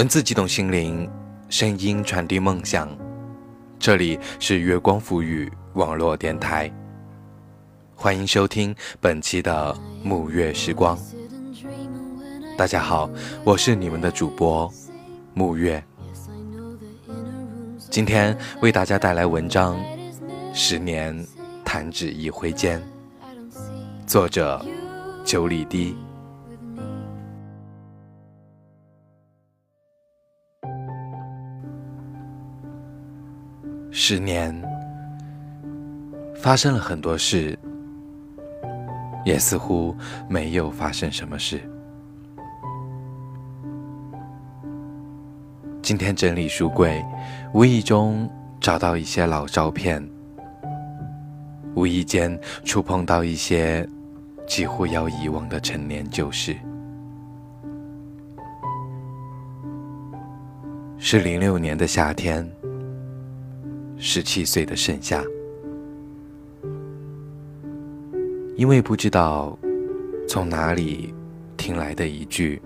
文字激动心灵，声音传递梦想。这里是月光赋予网络电台，欢迎收听本期的沐月时光。大家好，我是你们的主播沐月。今天为大家带来文章《十年弹指一挥间》，作者九里堤。十年，发生了很多事，也似乎没有发生什么事。今天整理书柜，无意中找到一些老照片，无意间触碰到一些几乎要遗忘的陈年旧事。是零六年的夏天。十七岁的盛夏，因为不知道从哪里听来的一句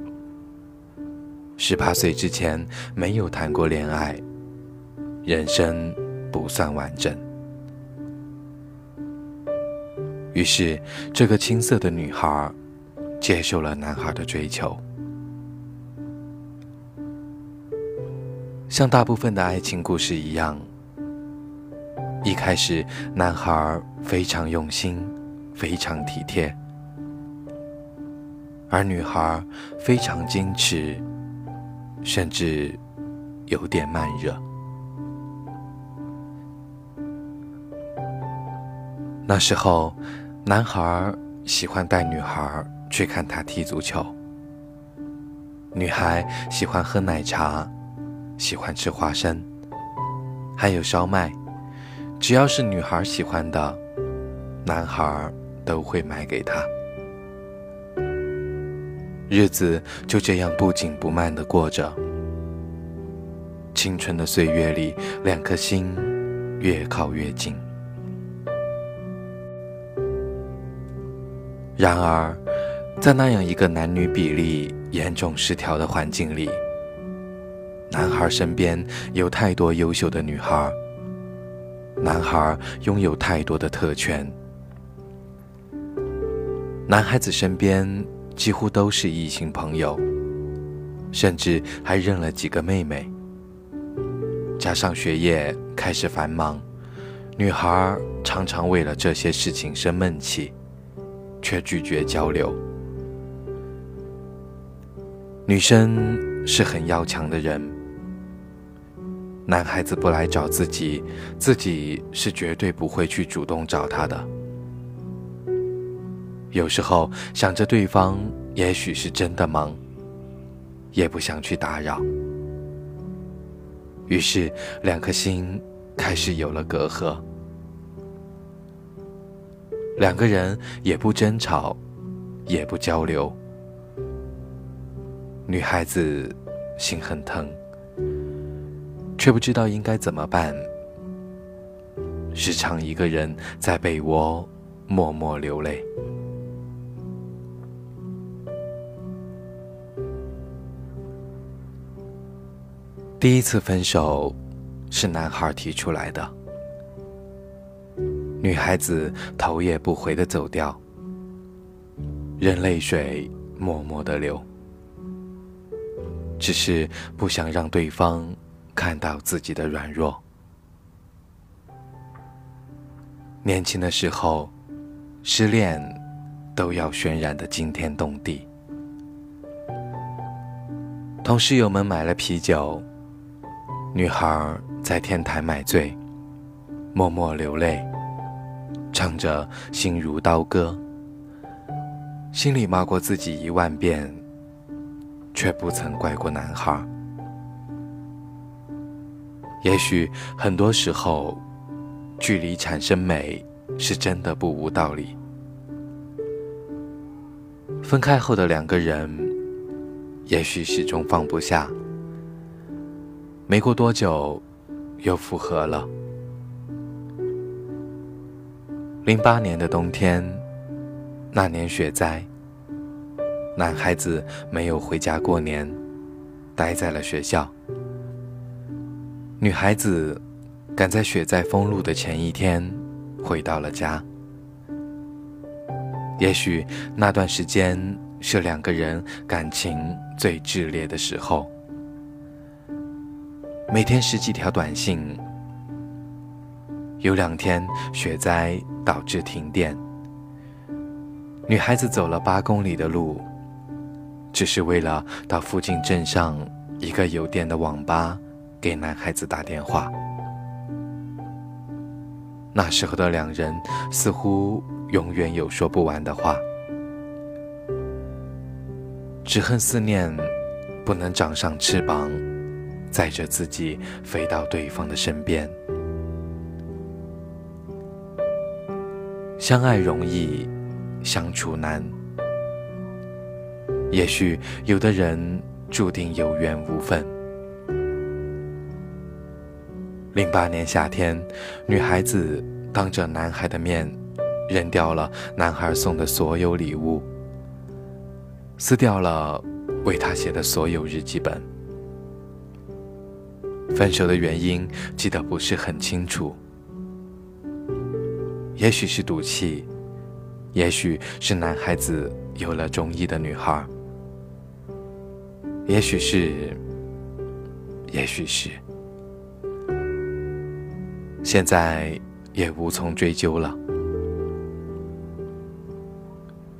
“十八岁之前没有谈过恋爱，人生不算完整”，于是这个青涩的女孩接受了男孩的追求，像大部分的爱情故事一样。一开始，男孩非常用心，非常体贴，而女孩非常矜持，甚至有点慢热。那时候，男孩喜欢带女孩去看他踢足球，女孩喜欢喝奶茶，喜欢吃花生，还有烧麦。只要是女孩喜欢的，男孩都会买给她。日子就这样不紧不慢的过着。青春的岁月里，两颗心越靠越近。然而，在那样一个男女比例严重失调的环境里，男孩身边有太多优秀的女孩。男孩拥有太多的特权，男孩子身边几乎都是异性朋友，甚至还认了几个妹妹。加上学业开始繁忙，女孩常常为了这些事情生闷气，却拒绝交流。女生是很要强的人。男孩子不来找自己，自己是绝对不会去主动找他的。有时候想着对方也许是真的忙，也不想去打扰，于是两颗心开始有了隔阂。两个人也不争吵，也不交流，女孩子心很疼。却不知道应该怎么办，时常一个人在被窝默默流泪。第一次分手是男孩提出来的，女孩子头也不回的走掉，任泪水默默的流，只是不想让对方。看到自己的软弱。年轻的时候，失恋都要渲染的惊天动地。同室友们买了啤酒，女孩在天台买醉，默默流泪，唱着《心如刀割》，心里骂过自己一万遍，却不曾怪过男孩。也许很多时候，距离产生美是真的不无道理。分开后的两个人，也许始终放不下。没过多久，又复合了。零八年的冬天，那年雪灾，男孩子没有回家过年，待在了学校。女孩子赶在雪灾封路的前一天回到了家。也许那段时间是两个人感情最炽烈的时候。每天十几条短信，有两天雪灾导致停电，女孩子走了八公里的路，只是为了到附近镇上一个有电的网吧给男孩子打电话。那时候的两人似乎永远有说不完的话，只恨思念不能长上翅膀。载着自己飞到对方的身边。相爱容易，相处难。也许有的人注定有缘无分。零八年夏天，女孩子当着男孩的面，扔掉了男孩送的所有礼物，撕掉了为他写的所有日记本。分手的原因记得不是很清楚，也许是赌气，也许是男孩子有了中意的女孩，也许是，也许是，现在也无从追究了。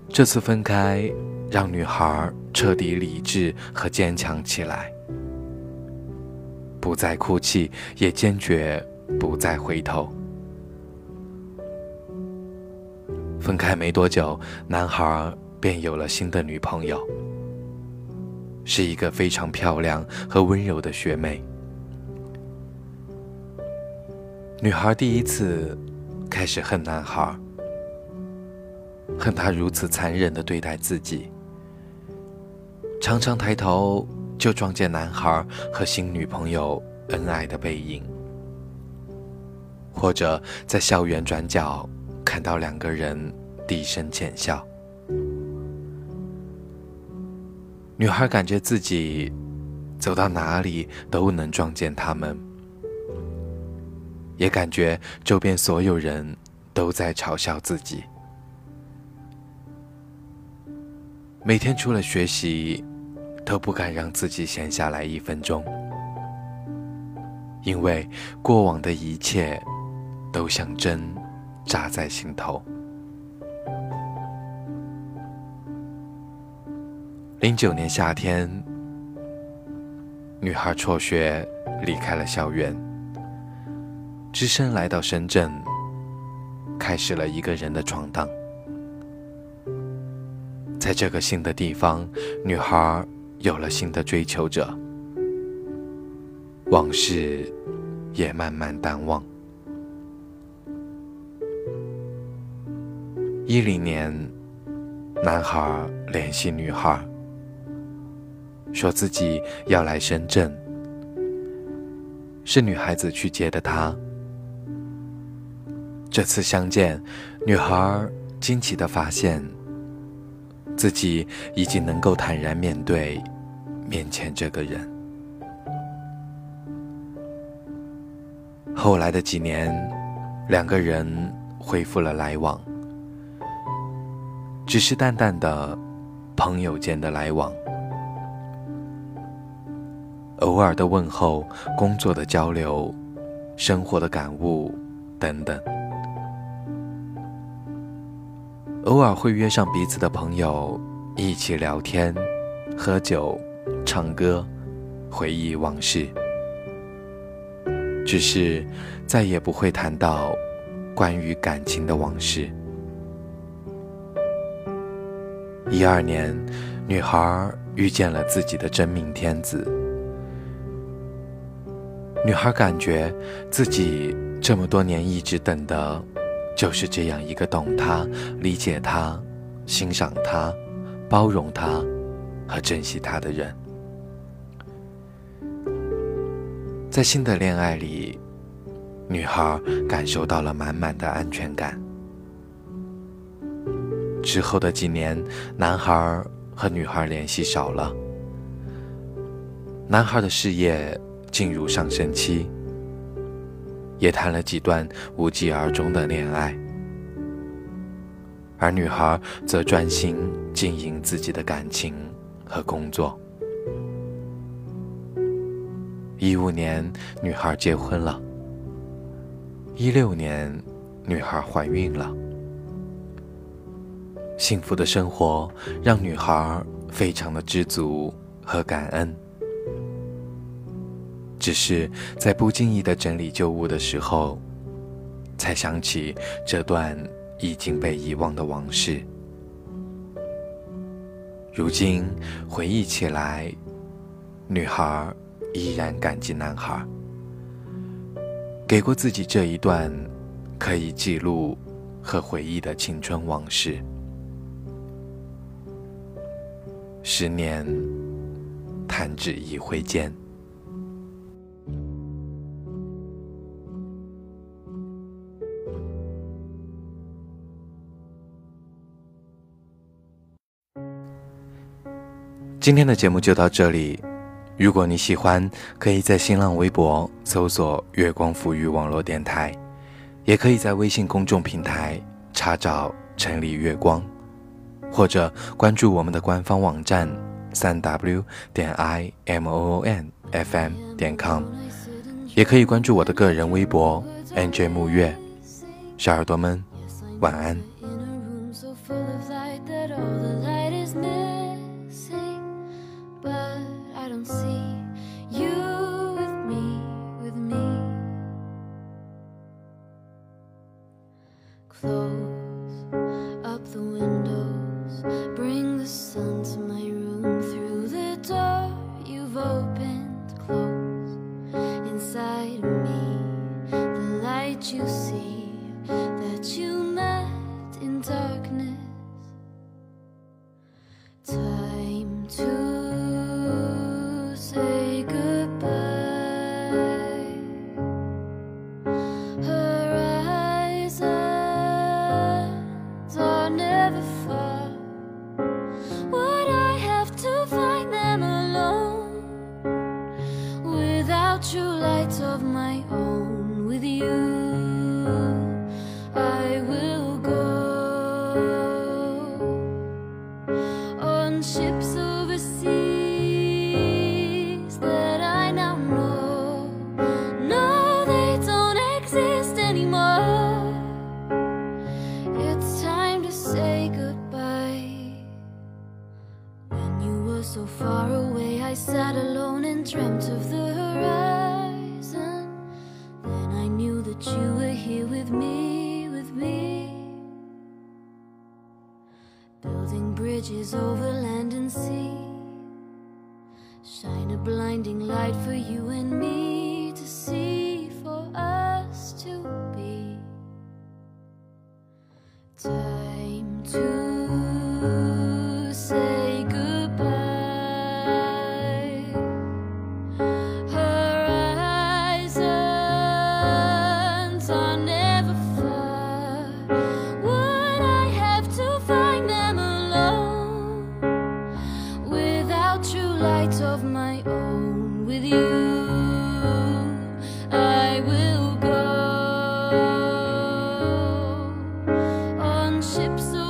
这次分开，让女孩彻底理智和坚强起来。不再哭泣，也坚决不再回头。分开没多久，男孩便有了新的女朋友，是一个非常漂亮和温柔的学妹。女孩第一次开始恨男孩，恨他如此残忍的对待自己，常常抬头。就撞见男孩和新女朋友恩爱的背影，或者在校园转角看到两个人低声浅笑。女孩感觉自己走到哪里都能撞见他们，也感觉周边所有人都在嘲笑自己。每天除了学习。都不敢让自己闲下来一分钟，因为过往的一切都像针扎在心头。零九年夏天，女孩辍学离开了校园，只身来到深圳，开始了一个人的闯荡。在这个新的地方，女孩。有了新的追求者，往事也慢慢淡忘。一零年，男孩联系女孩，说自己要来深圳，是女孩子去接的他。这次相见，女孩惊奇的发现，自己已经能够坦然面对。面前这个人，后来的几年，两个人恢复了来往，只是淡淡的朋友间的来往，偶尔的问候，工作的交流，生活的感悟等等，偶尔会约上彼此的朋友一起聊天、喝酒。唱歌，回忆往事，只是再也不会谈到关于感情的往事。一二年，女孩遇见了自己的真命天子。女孩感觉自己这么多年一直等的，就是这样一个懂她、理解她、欣赏她、包容她和珍惜她的人。在新的恋爱里，女孩感受到了满满的安全感。之后的几年，男孩和女孩联系少了。男孩的事业进入上升期，也谈了几段无疾而终的恋爱，而女孩则专心经营自己的感情和工作。一五年，女孩结婚了；一六年，女孩怀孕了。幸福的生活让女孩非常的知足和感恩。只是在不经意的整理旧物的时候，才想起这段已经被遗忘的往事。如今回忆起来，女孩依然感激男孩，给过自己这一段可以记录和回忆的青春往事。十年，弹指一挥间。今天的节目就到这里。如果你喜欢，可以在新浪微博搜索“月光抚育网络电台”，也可以在微信公众平台查找“城里月光”，或者关注我们的官方网站三 w 点 i m o o n f m 点 com，也可以关注我的个人微博 n j 木月。小耳朵们，晚安。don't see you with me, with me. Close up the windows, bring the sun to my room through the door you've opened. Close inside me, the light you see. true lights of my own with you. I will go on ships overseas that I now know. No they don't exist anymore. It's time to say goodbye. When you were so far away I sat alone and dreamt of the horizon you were here with me, with me. Building bridges over land and sea. Shine a blinding light for you and me to see ships